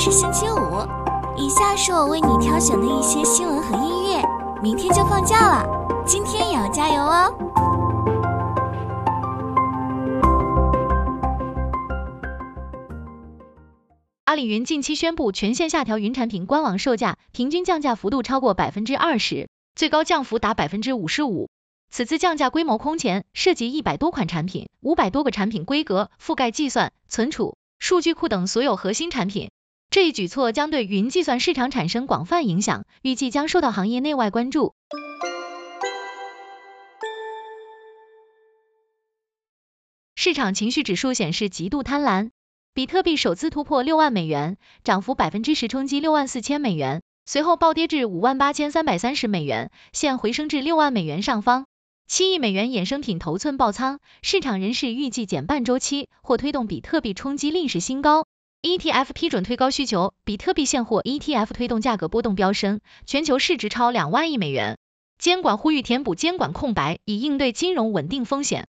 是星期五，以下是我为你挑选的一些新闻和音乐。明天就放假了，今天也要加油哦！阿里云近期宣布全线下调云产品官网售价，平均降价幅度超过百分之二十，最高降幅达百分之五十五。此次降价规模空前，涉及一百多款产品、五百多个产品规格，覆盖计算、存储、数据库等所有核心产品。这一举措将对云计算市场产生广泛影响，预计将受到行业内外关注。市场情绪指数显示极度贪婪，比特币首次突破六万美元，涨幅百分之十，冲击六万四千美元，随后暴跌至五万八千三百三十美元，现回升至六万美元上方。七亿美元衍生品头寸爆仓，市场人士预计减半周期或推动比特币冲击历史新高。ETF 批准推高需求，比特币现货 ETF 推动价格波动飙升，全球市值超两万亿美元。监管呼吁填补监管空白，以应对金融稳定风险。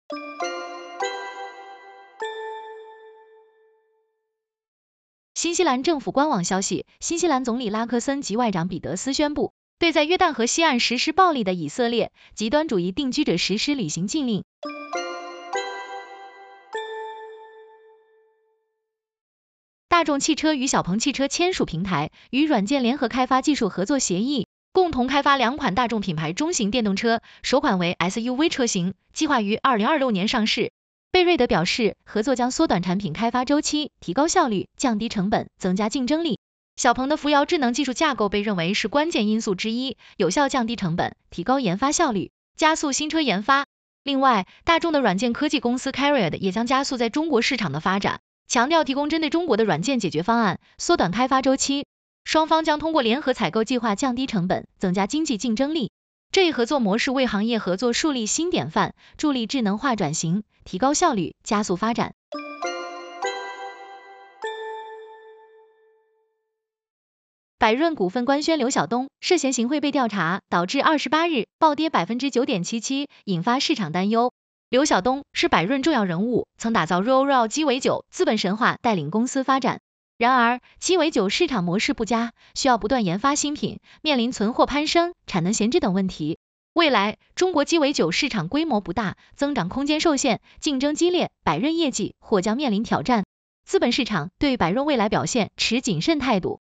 新西兰政府官网消息，新西兰总理拉克森及外长彼得斯宣布，对在约旦河西岸实施暴力的以色列极端主义定居者实施旅行禁令。大众汽车与小鹏汽车签署平台与软件联合开发技术合作协议，共同开发两款大众品牌中型电动车，首款为 SUV 车型，计划于二零二六年上市。贝瑞德表示，合作将缩短产品开发周期，提高效率，降低成本，增加竞争力。小鹏的扶摇智能技术架构被认为是关键因素之一，有效降低成本，提高研发效率，加速新车研发。另外，大众的软件科技公司 Carried 也将加速在中国市场的发展。强调提供针对中国的软件解决方案，缩短开发周期。双方将通过联合采购计划降低成本，增加经济竞争力。这一合作模式为行业合作树立新典范，助力智能化转型，提高效率，加速发展。百润股份官宣刘晓东涉嫌行贿被调查，导致二十八日暴跌百分之九点七七，引发市场担忧。刘晓东是百润重要人物，曾打造 ROAR 鸡尾酒资本神话，带领公司发展。然而，鸡尾酒市场模式不佳，需要不断研发新品，面临存货攀升、产能闲置等问题。未来，中国鸡尾酒市场规模不大，增长空间受限，竞争激烈，百润业绩或将面临挑战。资本市场对百润未来表现持谨慎态度。